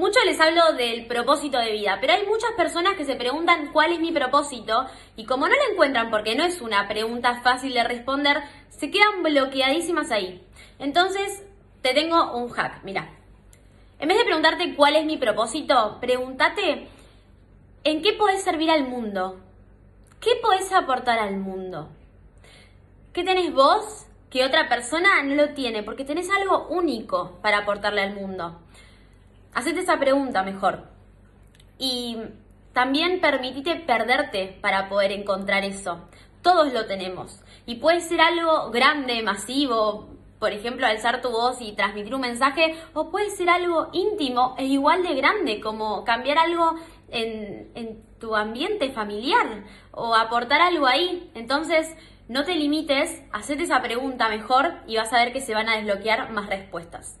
Mucho les hablo del propósito de vida, pero hay muchas personas que se preguntan cuál es mi propósito y como no lo encuentran porque no es una pregunta fácil de responder, se quedan bloqueadísimas ahí. Entonces, te tengo un hack, mira. En vez de preguntarte cuál es mi propósito, pregúntate en qué podés servir al mundo. ¿Qué podés aportar al mundo? ¿Qué tenés vos que otra persona no lo tiene? Porque tenés algo único para aportarle al mundo. Hacete esa pregunta mejor. Y también permitite perderte para poder encontrar eso. Todos lo tenemos. Y puede ser algo grande, masivo, por ejemplo, alzar tu voz y transmitir un mensaje, o puede ser algo íntimo e igual de grande, como cambiar algo en, en tu ambiente familiar o aportar algo ahí. Entonces, no te limites, hacete esa pregunta mejor y vas a ver que se van a desbloquear más respuestas.